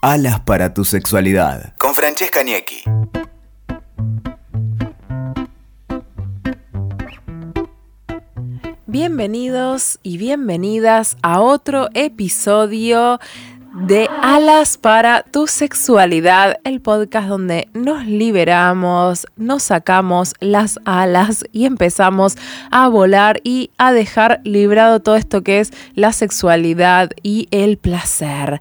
Alas para tu sexualidad. Con Francesca Niecki. Bienvenidos y bienvenidas a otro episodio de Alas para tu sexualidad, el podcast donde nos liberamos, nos sacamos las alas y empezamos a volar y a dejar librado todo esto que es la sexualidad y el placer.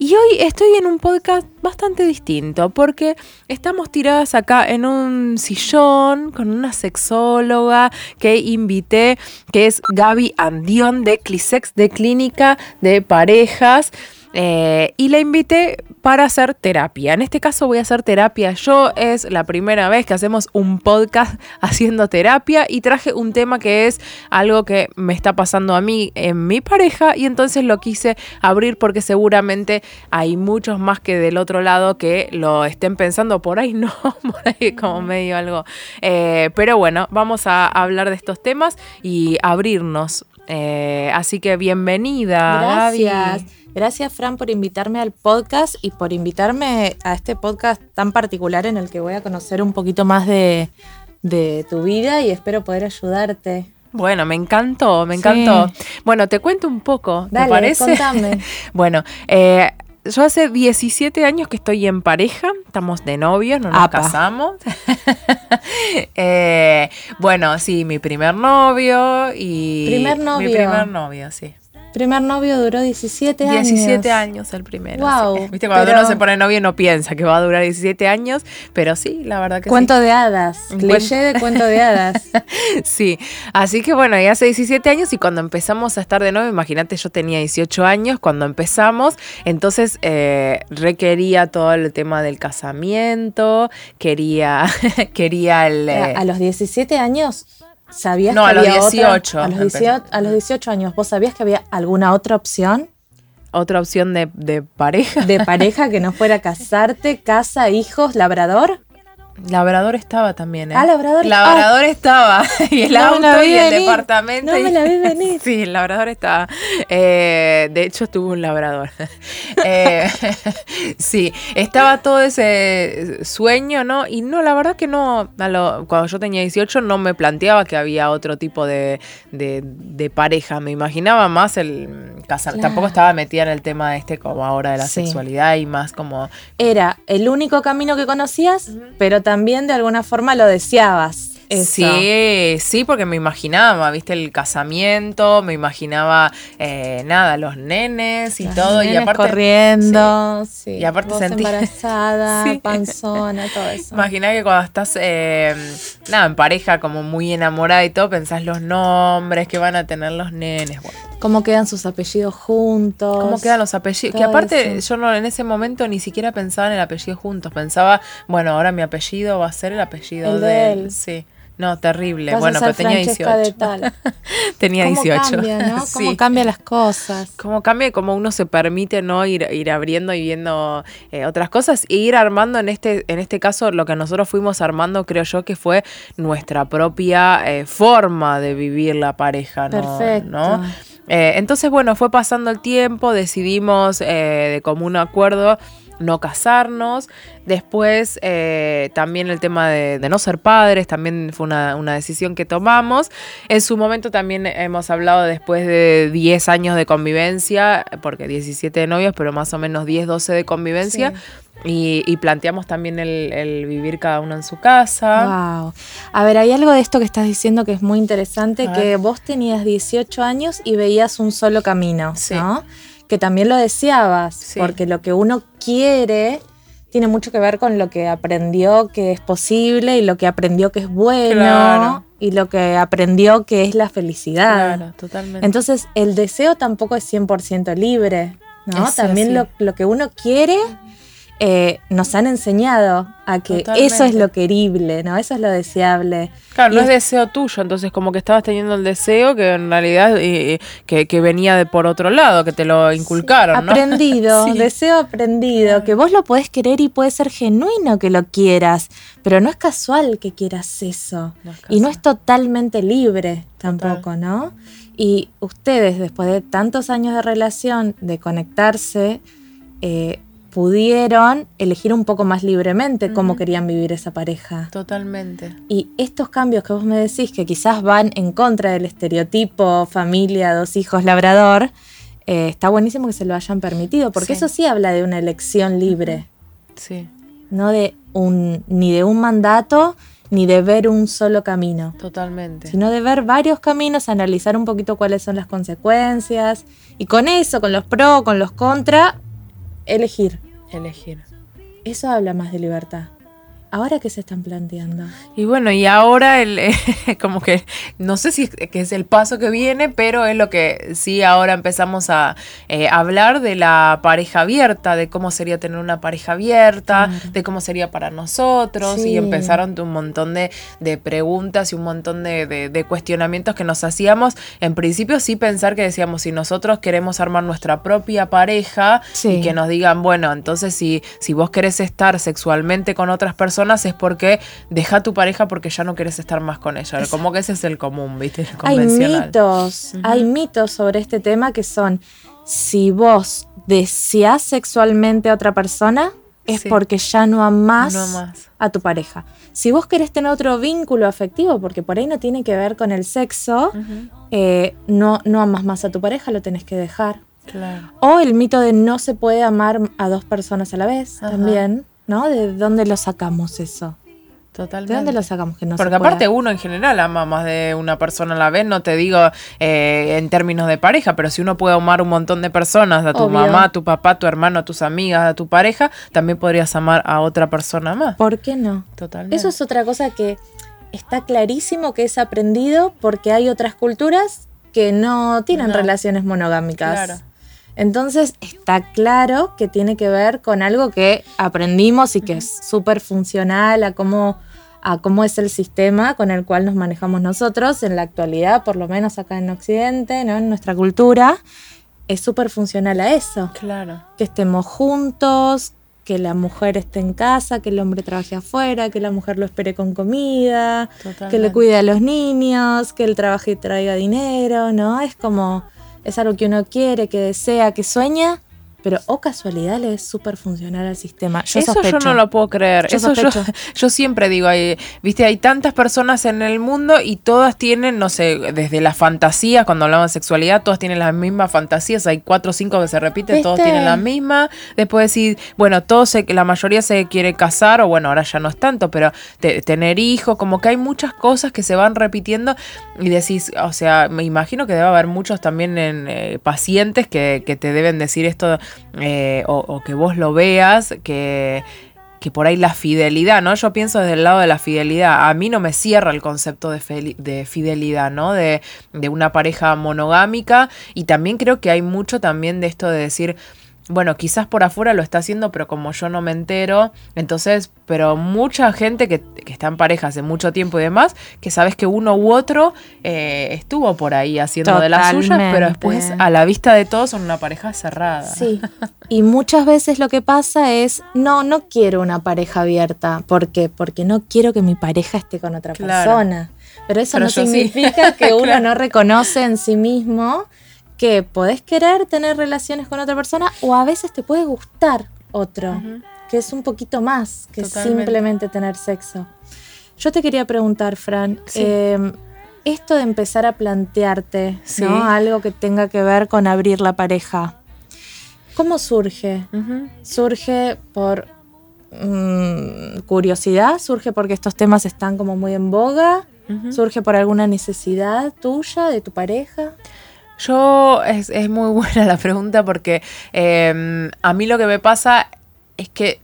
Y hoy estoy en un podcast bastante distinto porque estamos tiradas acá en un sillón con una sexóloga que invité, que es Gaby Andión de Clisex, de Clínica de Parejas. Eh, y la invité para hacer terapia. En este caso voy a hacer terapia yo. Es la primera vez que hacemos un podcast haciendo terapia y traje un tema que es algo que me está pasando a mí en mi pareja y entonces lo quise abrir porque seguramente hay muchos más que del otro lado que lo estén pensando por ahí no, por ahí como medio algo. Eh, pero bueno, vamos a hablar de estos temas y abrirnos. Eh, así que bienvenida. Gracias. Gracias, Fran, por invitarme al podcast y por invitarme a este podcast tan particular en el que voy a conocer un poquito más de, tu vida y espero poder ayudarte. Bueno, me encantó, me encantó. Bueno, te cuento un poco, ¿te parece? Contame. bueno, eh, yo hace 17 años que estoy en pareja, estamos de novios, no nos casamos. Eh, bueno, sí, mi primer novio y... Primer novio. Mi primer novio, sí. Primer novio duró 17 años. 17 años el primero. Wow. Viste, cuando uno se pone novio no piensa que va a durar 17 años, pero sí, la verdad que cuento de hadas. Cliché de cuento de hadas. sí. Así que bueno, ya hace 17 años y cuando empezamos a estar de novio, imagínate, yo tenía 18 años cuando empezamos, entonces eh, requería todo el tema del casamiento, quería, quería el. a eh, los 17 años ¿Sabías no, que a los 18. a, los 18 a los 18 años, ¿vos sabías que había alguna otra opción? ¿Otra opción de, de pareja? De pareja que no fuera casarte, casa, hijos, labrador. Labrador estaba también, ¿eh? Ah, Labrador. Labrador ah. estaba. Y el auto y el departamento. No me la vi venir. Sí, el Labrador estaba. Eh, de hecho, estuvo un Labrador. eh, sí, estaba todo ese sueño, ¿no? Y no, la verdad que no. cuando yo tenía 18 no me planteaba que había otro tipo de, de, pareja. Me imaginaba más el casar. Tampoco estaba metida en el tema este como ahora de la sexualidad y más como. Era el único camino que conocías, pero también de alguna forma lo deseabas. Sí, sí, porque me imaginaba, viste, el casamiento, me imaginaba, eh, nada, los nenes y todo. y aparte. Corriendo, sí. y aparte sentí. embarazada, panzona, todo eso. Imagina que cuando estás, eh, nada, en pareja, como muy enamorada y todo, pensás los nombres que van a tener los nenes. Bueno cómo quedan sus apellidos juntos. Cómo quedan los apellidos. Que aparte yo no en ese momento ni siquiera pensaba en el apellido juntos. Pensaba, bueno, ahora mi apellido va a ser el apellido de, él. Sí. No, terrible. bueno, pero tenía 18. tenía ¿Cómo 18. Cambia, ¿no? Cómo cambian las cosas. Cómo cambia, cómo uno se permite no ir, ir abriendo y viendo eh, otras cosas e ir armando en este, en este caso lo que nosotros fuimos armando, creo yo que fue nuestra propia eh, forma de vivir la pareja, ¿no? Perfecto. ¿no? Eh, entonces, bueno, fue pasando el tiempo, decidimos eh, de común acuerdo no casarnos. Después eh, también el tema de, no ser padres, también fue una, decisión que tomamos. En su momento también hemos hablado después de 10 años de convivencia, porque 17 de novios, pero más o menos 10, 12 de convivencia. Y, planteamos también el, vivir cada uno en su casa. Wow. A ver, hay algo de esto que estás diciendo que es muy interesante, que vos tenías 18 años y veías un solo camino, ¿no? Que también lo deseabas, porque lo que uno quiere tiene mucho que ver con lo que aprendió que es posible y lo que aprendió que es bueno y lo que aprendió que es la felicidad. Claro, totalmente. Entonces, el deseo tampoco es 100% libre, ¿no? También lo, lo, que uno quiere eh, nos han enseñado a que eso es lo querible, ¿no? Eso es lo deseable. Claro, no es, deseo tuyo, entonces como que estabas teniendo el deseo que en realidad eh, que, venía de por otro lado, que te lo inculcaron, ¿no? Aprendido, deseo aprendido, que vos lo podés querer y puede ser genuino que lo quieras, pero no es casual que quieras eso. y no es totalmente libre tampoco, ¿no? Y ustedes, después de tantos años de relación, de conectarse, eh, pudieron elegir un poco más libremente cómo querían vivir esa pareja. Totalmente. Y estos cambios que vos me decís, que quizás van en contra del estereotipo familia, dos hijos, labrador, eh, está buenísimo que se lo hayan permitido, porque eso sí habla de una elección libre. Sí. No de un, ni de un mandato, ni de ver un solo camino. Totalmente. Sino de ver varios caminos, analizar un poquito cuáles son las consecuencias. Y con eso, con los pros, con los contra, elegir. Elegir. Eso habla más de libertad. ¿Ahora qué se están planteando? Y bueno, y ahora el, como que no sé si es, que es el paso que viene, pero es lo que sí ahora empezamos a eh, hablar de la pareja abierta, de cómo sería tener una pareja abierta, de cómo sería para nosotros, y empezaron un montón de, preguntas y un montón de, cuestionamientos que nos hacíamos. En principio sí pensar que decíamos, si nosotros queremos armar nuestra propia pareja y que nos digan, bueno, entonces si, si vos querés estar sexualmente con otras personas, es porque deja tu pareja porque ya no quieres estar más con ella. Como que ese es el común, ¿viste? hay mitos, hay mitos sobre este tema que son, si vos deseas sexualmente a otra persona, es porque ya no amás a tu pareja. Si vos querés tener otro vínculo afectivo, porque por ahí no tiene que ver con el sexo, eh, no, no amas más a tu pareja, lo tenés que dejar. O el mito de no se puede amar a dos personas a la vez también. ¿No? ¿De dónde lo sacamos eso? Totalmente. ¿De dónde lo sacamos? Que no Porque aparte uno en general ama más de una persona a la vez, no te digo eh, en términos de pareja, pero si uno puede amar un montón de personas, a tu mamá, a tu papá, a tu hermano, a tus amigas, a tu pareja, también podrías amar a otra persona más. ¿Por qué no? Totalmente. Eso es otra cosa que está clarísimo que es aprendido porque hay otras culturas que no tienen relaciones monogámicas. Claro. Entonces está claro que tiene que ver con algo que aprendimos y que es súper funcional a cómo, a cómo es el sistema con el cual nos manejamos nosotros en la actualidad, por lo menos acá en Occidente, ¿no? en nuestra cultura, es súper funcional a eso. Claro. Que estemos juntos, que la mujer esté en casa, que el hombre trabaje afuera, que la mujer lo espere con comida, que le cuide a los niños, que él trabaje y traiga dinero, ¿no? Es como es algo que uno quiere, que desea, que sueña, pero o casualidad le es súper funcional al sistema. Eso yo no lo puedo creer. Yo Eso yo, siempre digo, hay, viste, hay tantas personas en el mundo y todas tienen, no sé, desde la fantasía, cuando hablamos de sexualidad, todas tienen las mismas fantasías. Hay cuatro o cinco que se repiten, todos tienen la misma. Después decir, bueno, todos se, la mayoría se quiere casar, o bueno, ahora ya no es tanto, pero tener hijos, como que hay muchas cosas que se van repitiendo y decís, o sea, me imagino que debe haber muchos también en, eh, pacientes que, que te deben decir esto eh, o, que vos lo veas, que, que por ahí la fidelidad, ¿no? Yo pienso desde el lado de la fidelidad. A mí no me cierra el concepto de, de fidelidad, ¿no? De, de, una pareja monogámica. Y también creo que hay mucho también de esto de decir, bueno, quizás por afuera lo está haciendo, pero como yo no me entero, entonces, pero mucha gente que, está en pareja hace mucho tiempo y demás, que sabes que uno u otro eh, estuvo por ahí haciendo de las suyas, pero después a la vista de todos son una pareja cerrada. Sí, y muchas veces lo que pasa es, no, no quiero una pareja abierta, ¿por qué? Porque no quiero que mi pareja esté con otra persona. Pero eso no significa que uno no reconoce en sí mismo que podés querer tener relaciones con otra persona o a veces te puede gustar otro, que es un poquito más que simplemente tener sexo. Yo te quería preguntar, Fran, em, esto de empezar a plantearte algo que tenga que ver con abrir la pareja, ¿cómo surge? ¿Surge por mm, curiosidad? ¿Surge porque estos temas están como muy en boga? ¿Surge por alguna necesidad tuya, de tu pareja? Yo, es, es muy buena la pregunta porque em, a mí lo que me pasa es que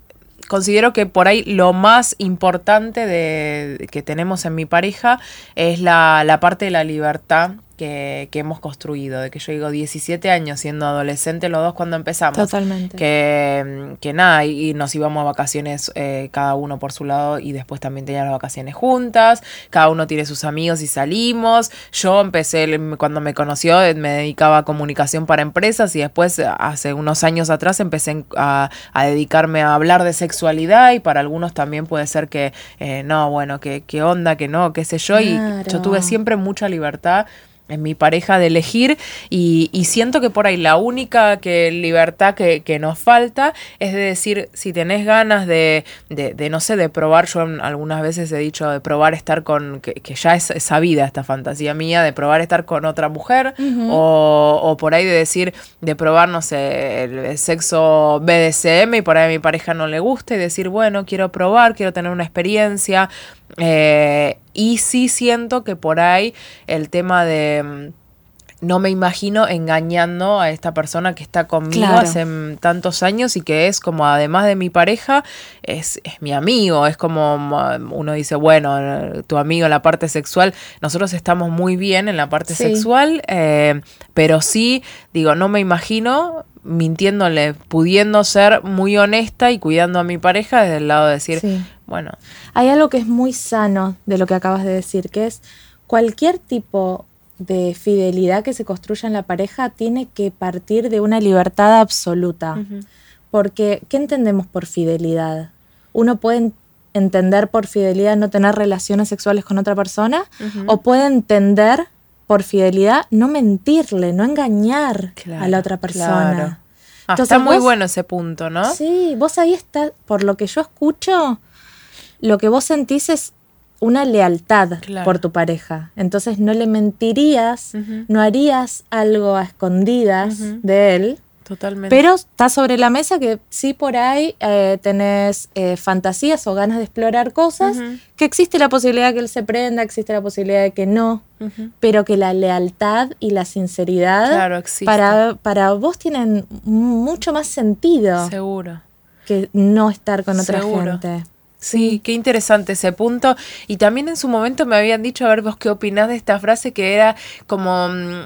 considero que por ahí lo más importante de, que tenemos en mi pareja es la, la parte de la libertad que, hemos construido, de que yo digo 17 años siendo adolescente los dos cuando empezamos. Totalmente. Que, que nada, y, nos íbamos a vacaciones eh, cada uno por su lado y después también teníamos las vacaciones juntas, cada uno tiene sus amigos y salimos. Yo empecé, cuando me conoció, eh, me dedicaba a comunicación para empresas y después, hace unos años atrás, empecé a, dedicarme a hablar de sexualidad y para algunos también puede ser que, eh, no, bueno, que, qué onda, que no, qué sé yo, y yo tuve siempre mucha libertad en mi pareja de elegir y, siento que por ahí la única que libertad que, nos falta es de decir, si tenés ganas de, de, no sé, de probar, yo algunas veces he dicho de probar estar con, que, ya es sabida esta fantasía mía, de probar estar con otra mujer o, o, por ahí de decir, de probar, no sé, el, sexo BDSM y por ahí a mi pareja no le gusta y decir, bueno, quiero probar, quiero tener una experiencia. Eh, y sí siento que por ahí el tema de mm, no me imagino engañando a esta persona que está conmigo hace tantos años y que es como, además de mi pareja, es, mi amigo. Es como mm, uno dice, bueno, tu amigo en la parte sexual, nosotros estamos muy bien en la parte sexual, eh, pero sí, digo, no me imagino mintiéndole, pudiendo ser muy honesta y cuidando a mi pareja desde el lado de decir, bueno. Hay algo que es muy sano de lo que acabas de decir, que es cualquier tipo de fidelidad que se construya en la pareja tiene que partir de una libertad absoluta. Porque, ¿qué entendemos por fidelidad? Uno puede entender por fidelidad no tener relaciones sexuales con otra persona o puede entender por fidelidad no mentirle, no engañar a la otra persona. Ah, está muy bueno ese punto, ¿no? Sí, vos ahí estás, por lo que yo escucho, lo que vos sentís es una lealtad por tu pareja. Entonces no le mentirías, no harías algo a escondidas de él. Totalmente. Pero está sobre la mesa que sí por ahí eh, tenés eh, fantasías o ganas de explorar cosas, que existe la posibilidad de que él se prenda, existe la posibilidad de que no, pero que la lealtad y la sinceridad para, para vos tienen mucho más sentido. Seguro. Que no estar con otra gente. Sí, qué interesante ese punto. Y también en su momento me habían dicho, a ver vos qué opinás de esta frase que era como mm,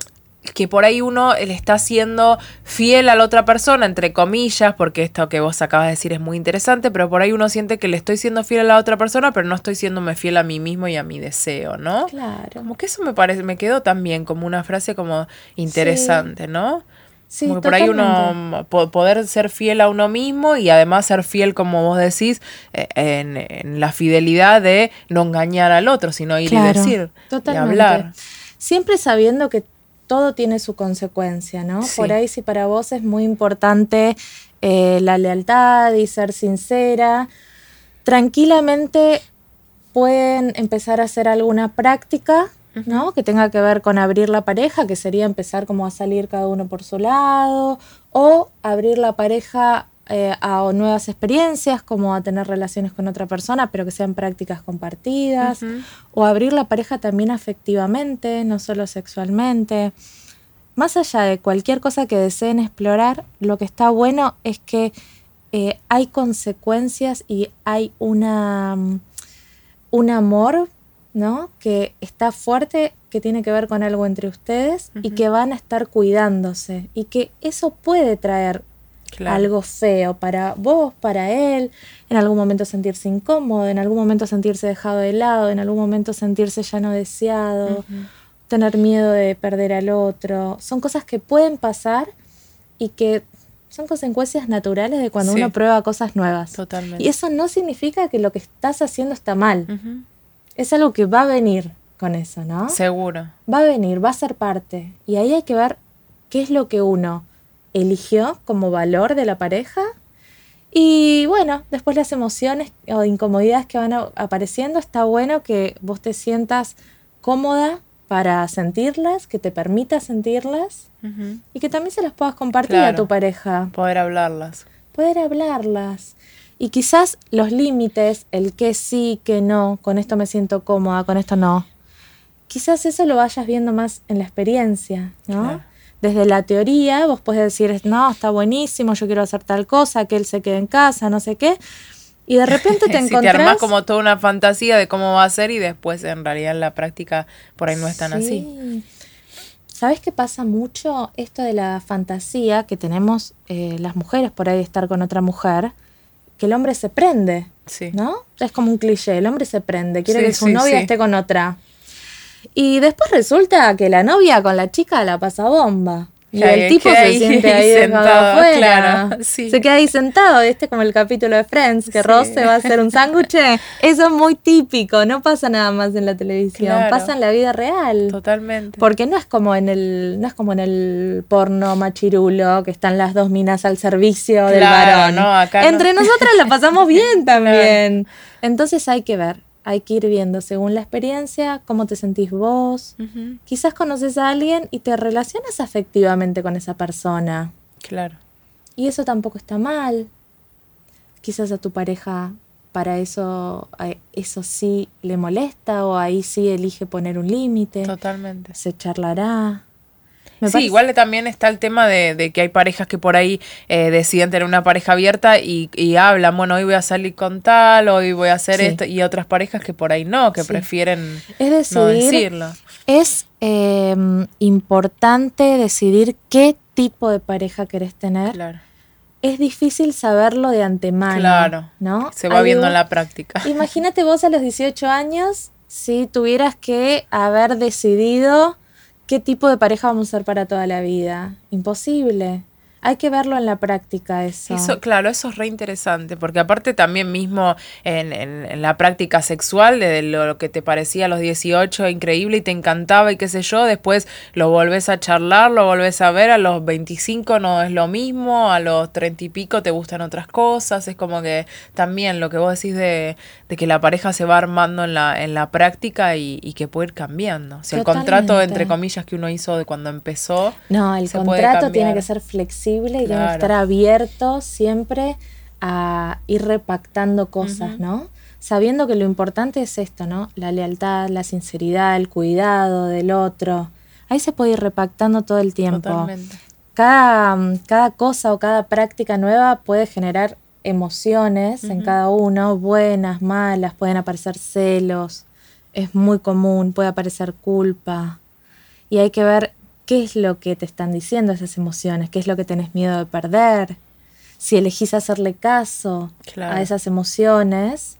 que por ahí uno le está siendo fiel a la otra persona, entre comillas, porque esto que vos acabas de decir es muy interesante, pero por ahí uno siente que le estoy siendo fiel a la otra persona, pero no estoy siéndome fiel a mí mismo y a mi deseo, ¿no? Claro. Como que eso me parece, me quedó también como una frase como interesante, ¿no? Sí, por ahí uno poder ser fiel a uno mismo y además ser fiel, como vos decís, eh, en, la fidelidad de no engañar al otro, sino ir y decir y hablar. Siempre sabiendo que todo tiene su consecuencia, ¿no? Por ahí si para vos es muy importante eh, la lealtad y ser sincera, tranquilamente pueden empezar a hacer alguna práctica ¿no? Que tenga que ver con abrir la pareja, que sería empezar como a salir cada uno por su lado, o abrir la pareja eh, a nuevas experiencias, como a tener relaciones con otra persona, pero que sean prácticas compartidas, o abrir la pareja también afectivamente, no solo sexualmente. Más allá de cualquier cosa que deseen explorar, lo que está bueno es que eh, hay consecuencias y hay una, mm, un amor ¿no? Que está fuerte, que tiene que ver con algo entre ustedes y que van a estar cuidándose y que eso puede traer algo feo para vos, para él, en algún momento sentirse incómodo, en algún momento sentirse dejado de lado, en algún momento sentirse ya no deseado, tener miedo de perder al otro. Son cosas que pueden pasar y que son consecuencias naturales de cuando uno prueba cosas nuevas. Totalmente. Y eso no significa que lo que estás haciendo está mal es algo que va a venir con eso, ¿no? Seguro. Va a venir, va a ser parte. Y ahí hay que ver qué es lo que uno eligió como valor de la pareja. Y bueno, después las emociones o incomodidades que van apareciendo, está bueno que vos te sientas cómoda para sentirlas, que te permita sentirlas y que también se las puedas compartir a tu pareja. Poder hablarlas. Poder hablarlas. Y quizás los límites, el que sí, que no, con esto me siento cómoda, con esto no, quizás eso lo vayas viendo más en la experiencia, ¿no? Desde la teoría vos puedes decir, no, está buenísimo, yo quiero hacer tal cosa, que él se quede en casa, no sé qué. Y de repente te encontrás... te armás como toda una fantasía de cómo va a ser y después en realidad en la práctica por ahí no es tan así. ¿Sabes qué pasa mucho? Esto de la fantasía que tenemos eh, las mujeres por ahí de estar con otra mujer que el hombre se prende, ¿no? Es como un cliché, el hombre se prende, quiere que su novia esté con otra. Y después resulta que la novia con la chica la pasa bomba. Y el tipo se siente ahí sentado afuera. Se queda ahí sentado, este como el capítulo de Friends, que Ross se va a hacer un sándwich. Eso es muy típico, no pasa nada más en la televisión, pasa en la vida real. Totalmente. Porque no es como en el, no es como en el porno machirulo, que están las dos minas al servicio del varón. Entre nosotras la pasamos bien también. Entonces hay que ver hay que ir viendo según la experiencia cómo te sentís vos. Quizás conoces a alguien y te relacionas afectivamente con esa persona. Claro. Y eso tampoco está mal. Quizás a tu pareja para eso, eso sí le molesta o ahí sí elige poner un límite. Totalmente. Se charlará sí, igual también está el tema de, que hay parejas que por ahí eh, deciden tener una pareja abierta y, hablan, bueno, hoy voy a salir con tal, hoy voy a hacer esto, y otras parejas que por ahí no, que prefieren no decirlo. Es em, importante decidir qué tipo de pareja querés tener. Claro. Es difícil saberlo de antemano. Claro. ¿no? Se va viendo en la práctica. Imagínate vos a los 18 años si tuvieras que haber decidido ¿Qué tipo de pareja vamos a ser para toda la vida? Imposible. Hay que verlo en la práctica eso. eso claro, eso es re interesante, porque aparte también mismo en, en, la práctica sexual, de lo, que te parecía a los 18 increíble y te encantaba y qué sé yo, después lo volvés a charlar, lo volvés a ver, a los 25 no es lo mismo, a los 30 y pico te gustan otras cosas, es como que también lo que vos decís de, de que la pareja se va armando en la, en la práctica y, y que puede ir cambiando. O el contrato, entre comillas, que uno hizo de cuando empezó... No, el contrato tiene que ser flexible y que estar abierto siempre a ir repactando cosas, ¿no? Sabiendo que lo importante es esto, ¿no? La lealtad, la sinceridad, el cuidado del otro. Ahí se puede ir repactando todo el tiempo. Cada, cada cosa o cada práctica nueva puede generar emociones en cada uno, buenas, malas, pueden aparecer celos, es muy común, puede aparecer culpa. Y hay que ver qué es lo que te están diciendo esas emociones, qué es lo que tenés miedo de perder, si elegís hacerle caso a esas emociones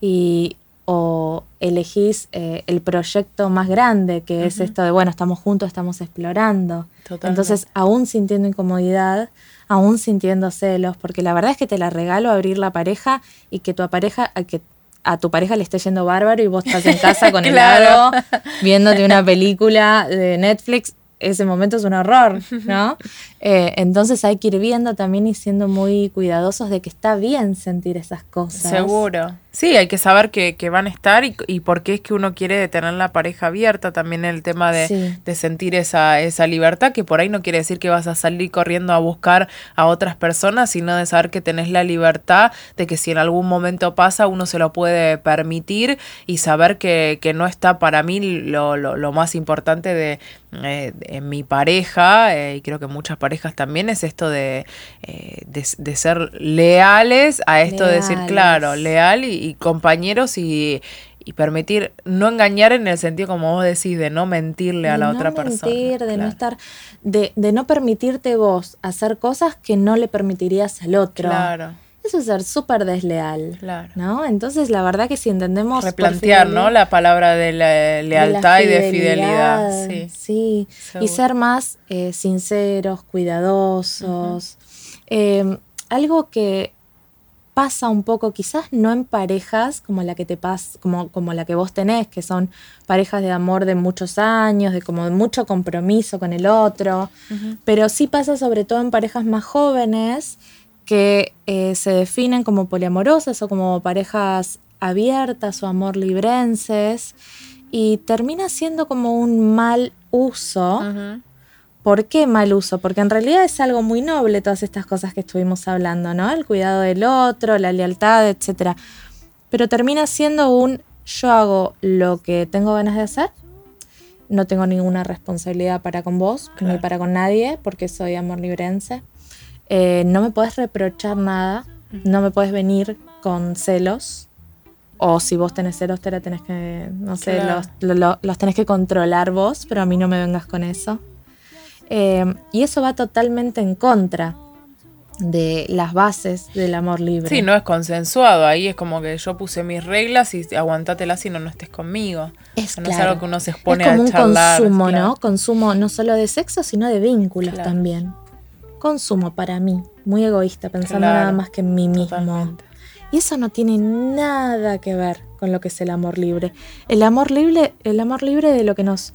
y o elegís eh, el proyecto más grande, que es esto de, bueno, estamos juntos, estamos explorando. Entonces, aún sintiendo incomodidad, aún sintiendo celos, porque la verdad es que te la regalo abrir la pareja y que tu pareja, que a tu pareja le esté yendo bárbaro y vos estás en casa con el helado, viéndote una película de Netflix ese momento es un horror, ¿no? Eh, entonces hay que ir viendo también y siendo muy cuidadosos de que está bien sentir esas cosas. Seguro. Sí, hay que saber que, van a estar y, y, por qué es que uno quiere tener la pareja abierta, también el tema de, sentir esa, esa libertad, que por ahí no quiere decir que vas a salir corriendo a buscar a otras personas, sino de saber que tenés la libertad de que si en algún momento pasa uno se lo puede permitir y saber que, no está para mí lo, lo, más importante de, eh, en mi pareja, eh, y creo que muchas parejas también, es esto de, eh, de, ser leales a esto de decir, claro, leal y, compañeros y, permitir no engañar en el sentido como vos decís de no mentirle a la otra persona. De no estar, de, de no permitirte vos hacer cosas que no le permitirías al otro. Claro. Eso es ser súper desleal. Claro. ¿No? Entonces, la verdad que si entendemos. Replantear, ¿no? La palabra de la lealtad y de fidelidad. Sí. Y ser más eh, sinceros, cuidadosos. Em, algo que pasa un poco, quizás no en parejas como la que te pas, como, como la que vos tenés, que son parejas de amor de muchos años, de como de mucho compromiso con el otro, pero sí pasa sobre todo en parejas más jóvenes que eh, se definen como poliamorosas o como parejas abiertas o amor librenses y termina siendo como un mal uso. ¿Por qué mal uso? Porque en realidad es algo muy noble todas estas cosas que estuvimos hablando, ¿no? El cuidado del otro, la lealtad, etc. Pero termina siendo un yo hago lo que tengo ganas de hacer, no tengo ninguna responsabilidad para con vos, ni para con nadie, porque soy amor librense. Eh, no me puedes reprochar nada, no me puedes venir con celos, o si vos tenés celos, te la tenés que, no sé, los, tenés que controlar vos, pero a mí no me vengas con eso. Eh, y eso va totalmente en contra de las bases del amor libre. Sí, no es consensuado, ahí es como que yo puse mis reglas y aguantátela si no, no estés conmigo. Es, no es algo que uno se expone es como un consumo, ¿no? Consumo no solo de sexo, sino de vínculos también. Consumo para mí, muy egoísta, pensando nada más que en mí mismo. Y eso no tiene nada que ver con lo que es el amor libre. El amor libre, el amor libre de lo que nos,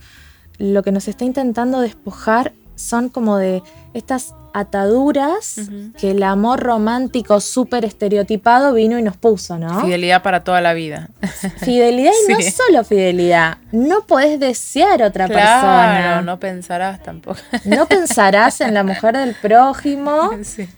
lo que nos está intentando despojar son como de estas ataduras que el amor romántico súper estereotipado vino y nos puso, ¿no? Fidelidad para toda la vida. Fidelidad y no solo fidelidad. No podés desear otra persona. No pensarás tampoco. No pensarás en la mujer del prójimo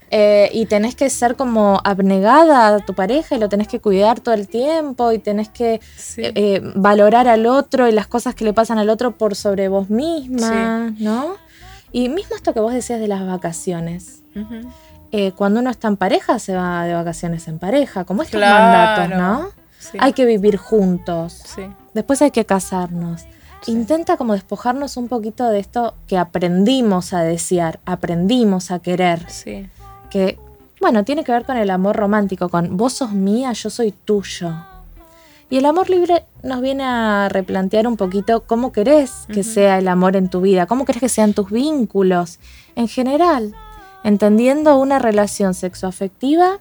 eh, y tenés que ser como abnegada a tu pareja y lo tenés que cuidar todo el tiempo y tenés que eh, valorar al otro y las cosas que le pasan al otro por sobre vos misma, ¿no? Y mismo esto que vos decías de las vacaciones. Eh, cuando uno está en pareja, se va de vacaciones en pareja, como estos mandatos, ¿no? Hay que vivir juntos. Después hay que casarnos. Intenta como despojarnos un poquito de esto que aprendimos a desear, aprendimos a querer. Que, bueno, tiene que ver con el amor romántico, con vos sos mía, yo soy tuyo. Y el amor libre nos viene a replantear un poquito cómo querés que sea el amor en tu vida, cómo querés que sean tus vínculos. En general, entendiendo una relación sexoafectiva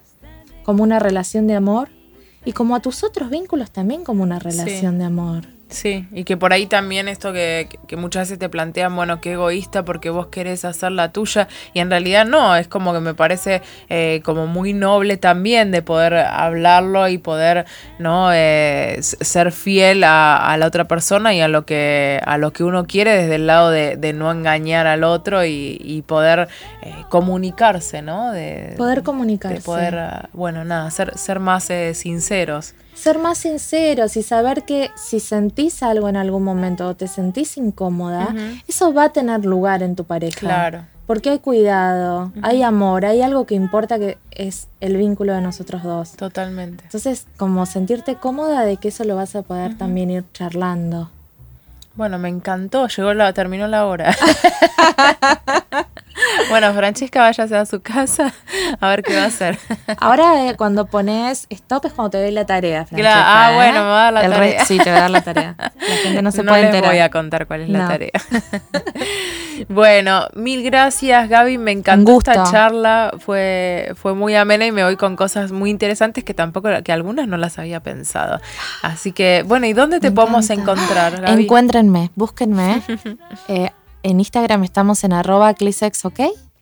como una relación de amor y como a tus otros vínculos también como una relación de amor. Sí, y que por ahí también esto que, muchas veces te plantean, bueno, qué egoísta porque vos querés hacer la tuya, y en realidad no, es como que me parece eh, como muy noble también de poder hablarlo y poder, ¿no? Eh, ser fiel a, la otra persona y a lo que, a lo que uno quiere desde el lado de, no engañar al otro y, poder eh, comunicarse, ¿no? De, poder comunicarse. De poder, bueno, nada, ser, ser más sinceros ser más sinceros y saber que si sentís algo en algún momento o te sentís incómoda, eso va a tener lugar en tu pareja. Claro. Porque hay cuidado, hay amor, hay algo que importa que es el vínculo de nosotros dos. Totalmente. Entonces, como sentirte cómoda de que eso lo vas a poder también ir charlando. Bueno, me encantó, llegó la, terminó la hora. bueno, Francesca váyase a su casa a ver qué va a hacer. Ahora eh, cuando pones stop es cuando te doy la tarea, Francesca. ah, bueno, me va a dar la tarea. sí, te voy a dar la tarea. La gente no se no puede les enterar. voy a contar cuál es la tarea. bueno, mil gracias, Gaby. Me encantó esta charla. Fue, fue muy amena y me voy con cosas muy interesantes que tampoco, que algunas no las había pensado. Así que, bueno, ¿y dónde te podemos encontrar, Gaby? Encuéntrenme, búsquenme. Eh, en Instagram estamos en arroba clisexok.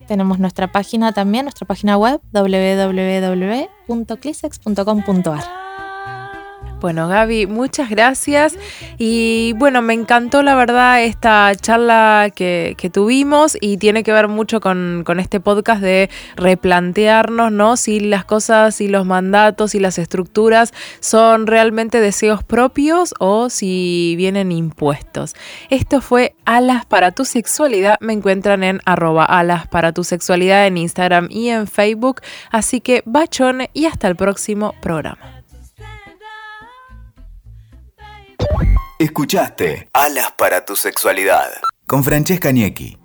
Tenemos nuestra página también, nuestra página web www.clisex.com.ar. Bueno, Gaby, muchas gracias. Y bueno, me encantó la verdad esta charla que, tuvimos y tiene que ver mucho con, este podcast de replantearnos, ¿no? Si las cosas y los mandatos y las estructuras son realmente deseos propios o si vienen impuestos. Esto fue Alas para tu sexualidad. Me encuentran en arroba alas para tu sexualidad en Instagram y en Facebook. Así que bachón y hasta el próximo programa. Escuchaste Alas para tu sexualidad con Francesca Niecki.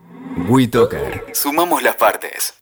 WeToker. Sumamos las partes.